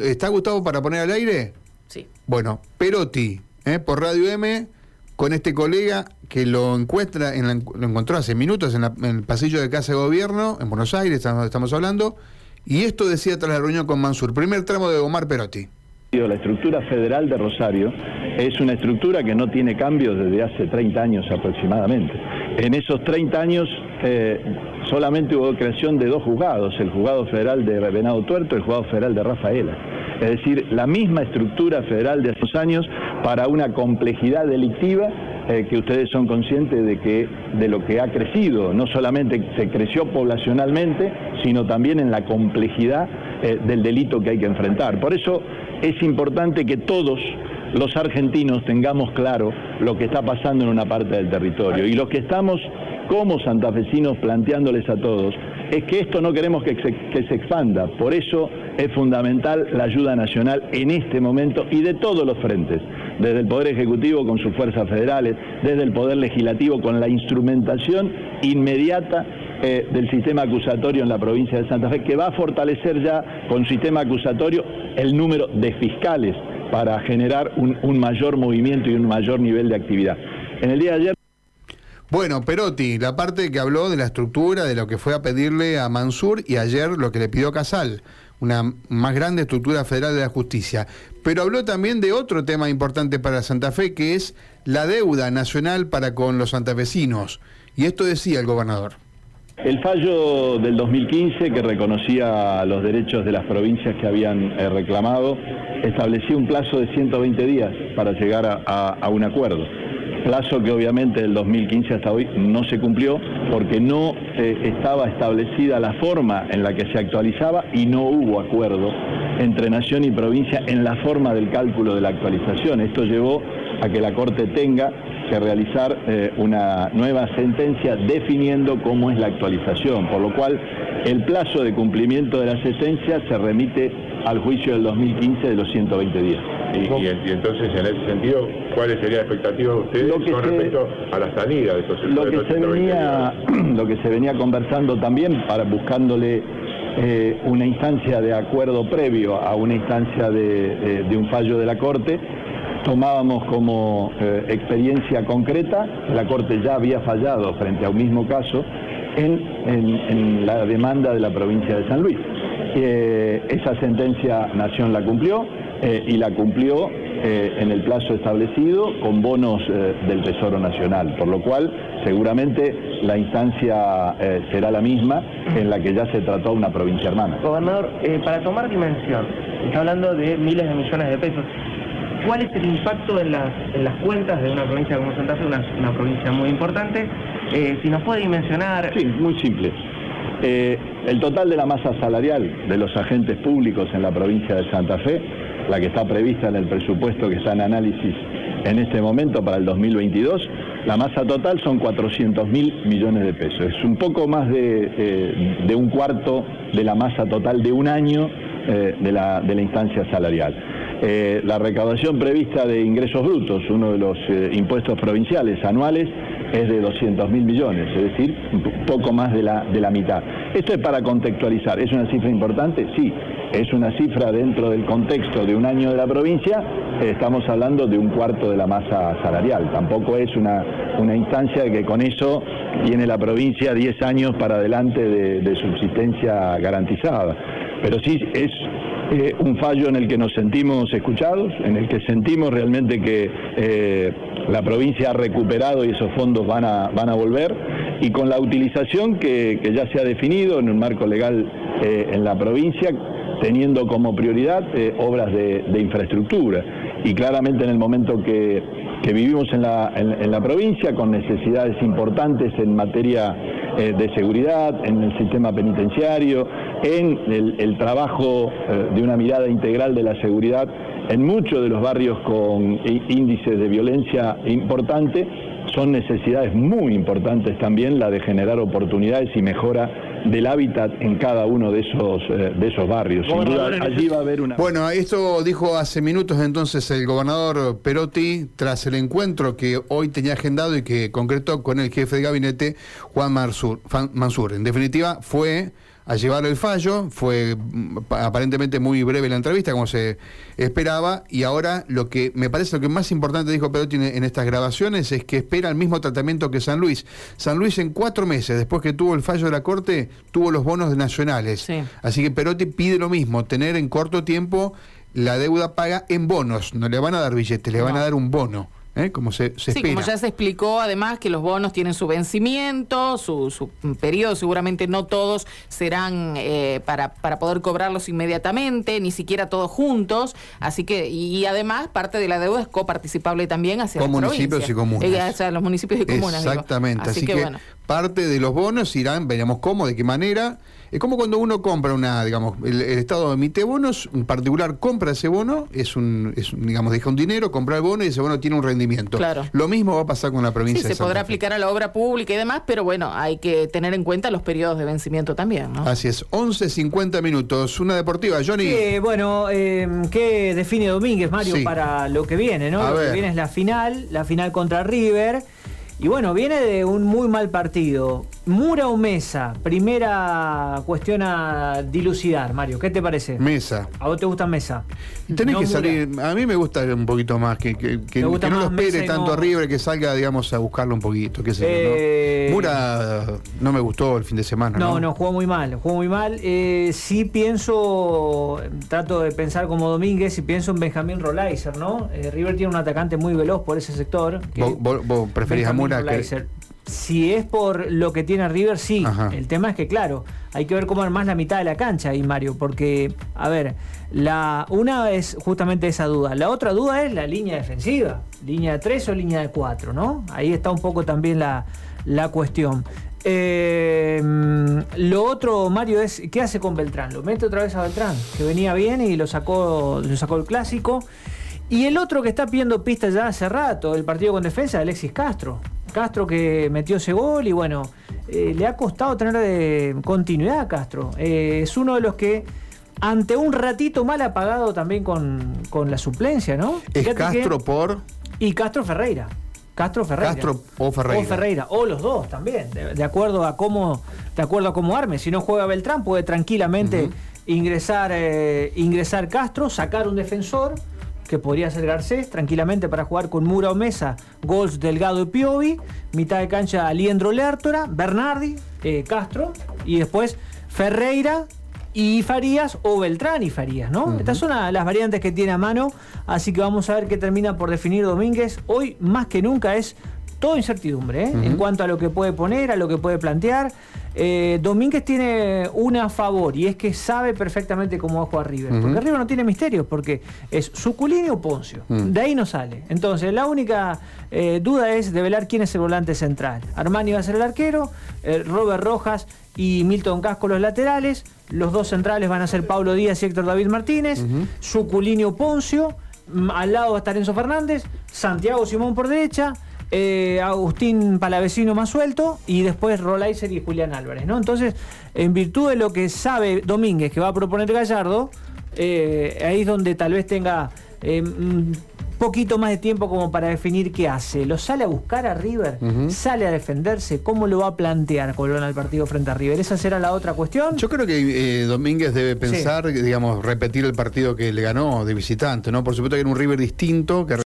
¿Está Gustavo para poner al aire? Sí. Bueno, Perotti, ¿eh? por Radio M, con este colega que lo encuentra, en lo encontró hace minutos en, el pasillo de Casa de Gobierno, en Buenos Aires, estamos, estamos hablando, y esto decía tras la reunión con Mansur. Primer tramo de Omar Perotti. La estructura federal de Rosario es una estructura que no tiene cambios desde hace 30 años aproximadamente. En esos 30 años eh, solamente hubo creación de dos juzgados, el juzgado federal de Venado Tuerto y el juzgado federal de Rafaela. Es decir, la misma estructura federal de hace años para una complejidad delictiva eh, que ustedes son conscientes de que de lo que ha crecido, no solamente se creció poblacionalmente, sino también en la complejidad eh, del delito que hay que enfrentar. Por eso es importante que todos los argentinos tengamos claro lo que está pasando en una parte del territorio y lo que estamos como santafesinos planteándoles a todos es que esto no queremos que se, expanda, por eso es fundamental la ayuda nacional en este momento y de todos los frentes, desde el Poder Ejecutivo con sus fuerzas federales, desde el Poder Legislativo con la instrumentación inmediata eh, del sistema acusatorio en la provincia de Santa Fe, que va a fortalecer ya con sistema acusatorio el número de fiscales para generar un, mayor movimiento y un mayor nivel de actividad. En el día de ayer bueno, Perotti, la parte que habló de la estructura, de lo que fue a pedirle a Mansur y ayer lo que le pidió Casal, una más grande estructura federal de la justicia. Pero habló también de otro tema importante para Santa Fe, que es la deuda nacional para con los santafesinos. Y esto decía el gobernador. El fallo del 2015 que reconocía los derechos de las provincias que habían eh, reclamado establecía un plazo de 120 días para llegar a, un acuerdo. Plazo que obviamente del 2015 hasta hoy no se cumplió porque no eh, estaba establecida la forma en la que se actualizaba y no hubo acuerdo entre nación y provincia en la forma del cálculo de la actualización. Esto llevó a que la Corte tenga que realizar eh, una nueva sentencia definiendo cómo es la actualización, por lo cual el plazo de cumplimiento de la sentencia se remite al juicio del 2015 de los 120 días. Y, entonces, en ese sentido, ¿cuáles serían las expectativas de ustedes con respecto a la salida de estos lo que se venía Lo que se venía conversando también, para buscándole eh, una instancia de acuerdo previo a una instancia de, de un fallo de la Corte, tomábamos como eh, experiencia concreta, la Corte ya había fallado frente a un mismo caso en, la demanda de la provincia de San Luis. Eh, esa sentencia Nación la cumplió eh, y la cumplió en el plazo establecido con bonos del Tesoro Nacional, por lo cual seguramente la instancia será la misma en la que ya se trató una provincia hermana. Gobernador, para tomar dimensión, está hablando de miles de millones de pesos. ¿Cuál es el impacto en las, en las cuentas de una provincia como Santa Fe, una, provincia muy importante? Eh, si nos puede dimensionar... Sí, muy simple. Eh, el total de la masa salarial de los agentes públicos en la provincia de Santa Fe, la que está prevista en el presupuesto que está en análisis en este momento para el 2022, la masa total son 400 mil millones de pesos. Es un poco más de, eh, un cuarto de la masa total de un año de, la, de la instancia salarial. Eh, la recaudación prevista de ingresos brutos, uno de los eh, impuestos provinciales anuales, es de 200 mil millones, es decir, poco más de la, de la mitad. Esto es para contextualizar, ¿es una cifra importante? Sí, es una cifra dentro del contexto de un año de la provincia, estamos hablando de un cuarto de la masa salarial, tampoco es una, una instancia que con eso tiene la provincia 10 años para adelante de, de subsistencia garantizada, pero sí es eh, un fallo en el que nos sentimos escuchados, en el que sentimos realmente que eh, la provincia ha recuperado y esos fondos van a, van a volver, y con la utilización que, ya se ha definido en un marco legal eh, en la provincia, teniendo como prioridad obras de, infraestructura. Y claramente en el momento que, vivimos en la, en la provincia, con necesidades importantes en materia de seguridad, en el sistema penitenciario, en el, trabajo eh, de una mirada integral de la seguridad en muchos de los barrios con índices de violencia importante, son necesidades muy importantes también la de generar oportunidades y mejora del hábitat en cada uno de esos eh, de esos barrios. Sin duda, allí va a haber una. Bueno, esto dijo hace minutos entonces el gobernador Perotti tras el encuentro que hoy tenía agendado y que concretó con el jefe de gabinete Juan Mansur. Mansur. En definitiva, fue a llevar el fallo. Fue mm, aparentemente muy breve la entrevista, como se esperaba. Y ahora lo que me parece lo que más importante dijo Perotti en, estas grabaciones es que espera el mismo tratamiento que San Luis. San Luis en cuatro meses, después que tuvo el fallo de la Corte, tuvo los bonos nacionales. Así que Perotti pide lo mismo, tener en corto tiempo la deuda paga en bonos. No le van a dar billetes, le van a dar un bono. ¿Eh? como se, se sí, como ya se explicó, además que los bonos tienen su vencimiento, su, su periodo, seguramente no todos serán eh, para, para poder cobrarlos inmediatamente, ni siquiera todos juntos, así que, y, además parte de la deuda es coparticipable también hacia Con municipios y comunas. Eh, los municipios y comunas. Exactamente, así, que, parte de los bonos irán, veremos cómo, de qué manera, es como cuando uno compra una, digamos, el, Estado emite bonos, un particular compra ese bono, es un, es, digamos, deja un dinero, compra el bono y ese bono tiene un rendimiento. Claro. Lo mismo va a pasar con la provincia sí, se podrá aplicar a la obra pública y demás, pero bueno, hay que tener en cuenta los periodos de vencimiento también, ¿no? Así es, 11, 50 minutos, una deportiva, Johnny. Sí, bueno, eh, ¿qué define Domínguez, Mario, para lo que viene, ¿no? lo que viene es la final, la final contra River. Y bueno, viene de un muy mal partido. Mura o Mesa, primera cuestión a dilucidar, Mario. ¿Qué te parece? Mesa. ¿A vos te gusta Mesa? Tenés que salir. A mí me gusta un poquito más, que, que, no lo espere tanto arriba, que salga, digamos, a buscarlo un poquito. Qué sé eh, Mura no me gustó el fin de semana. No, no, jugó muy mal. Jugó muy mal. Eh, sí pienso, trato de pensar como Domínguez y pienso en Benjamín Rolaiser, ¿no? Eh, River tiene un atacante muy veloz por ese sector. ¿Vos, preferís a Mura? Si es por lo que tiene River, sí. El tema es que, claro, hay que ver cómo más la mitad de la cancha ahí, Mario, porque, a ver, la una es justamente esa duda. La otra duda es la línea defensiva, línea de 3 o línea de 4, ¿no? Ahí está un poco también la, cuestión. Eh, lo otro, Mario, es ¿qué hace con Beltrán? Lo mete otra vez a Beltrán, que venía bien y lo sacó, lo sacó el clásico. Y el otro que está pidiendo pistas ya hace rato, el partido con defensa, Alexis Castro. Castro que metió ese gol y bueno, eh, le ha costado tener de continuidad a Castro. Eh, es uno de los que ante un ratito mal apagado también con, la suplencia, ¿no? Es Castro por... Y Castro Ferreira. Castro Ferreira. Castro o Ferreira. O Ferreira, o los dos también, de, acuerdo a cómo, de acuerdo a cómo arme. Si no juega Beltrán, puede tranquilamente ingresar, eh, ingresar Castro, sacar un defensor que podría ser Garcés, tranquilamente para jugar con Mura o Mesa, Gols Delgado y Piovi, mitad de cancha Aliendro Lertora, Bernardi, eh, Castro, y después Ferreira y Farías o Beltrán y Farías, ¿no? Estas son las variantes que tiene a mano, así que vamos a ver qué termina por definir Domínguez. Hoy más que nunca es todo incertidumbre ¿eh? en cuanto a lo que puede poner, a lo que puede plantear. Eh, Domínguez tiene una favor y es que sabe perfectamente cómo va a jugar River. Porque River no tiene misterios, porque es Suculini o Poncio. De ahí no sale. Entonces, la única eh, duda es develar quién es el volante central. Armani va a ser el arquero, Robert Rojas y Milton Casco los laterales. Los dos centrales van a ser Pablo Díaz y Héctor David Martínez. Suculini o Poncio. Mm, al lado va a estar Enzo Fernández. Santiago Simón por derecha. Eh, Agustín Palavecino más suelto y después Rolaiser y Julián Álvarez, ¿no? Entonces, en virtud de lo que sabe Domínguez que va a proponer Gallardo, eh, ahí es donde tal vez tenga eh, un poquito más de tiempo como para definir qué hace. ¿Lo sale a buscar a River? ¿Sale a defenderse? ¿Cómo lo va a plantear Colón al partido frente a River? ¿Esa será la otra cuestión? Yo creo que Domínguez debe pensar, digamos, repetir el partido que le ganó de visitante, ¿no? Por supuesto que era un River distinto, que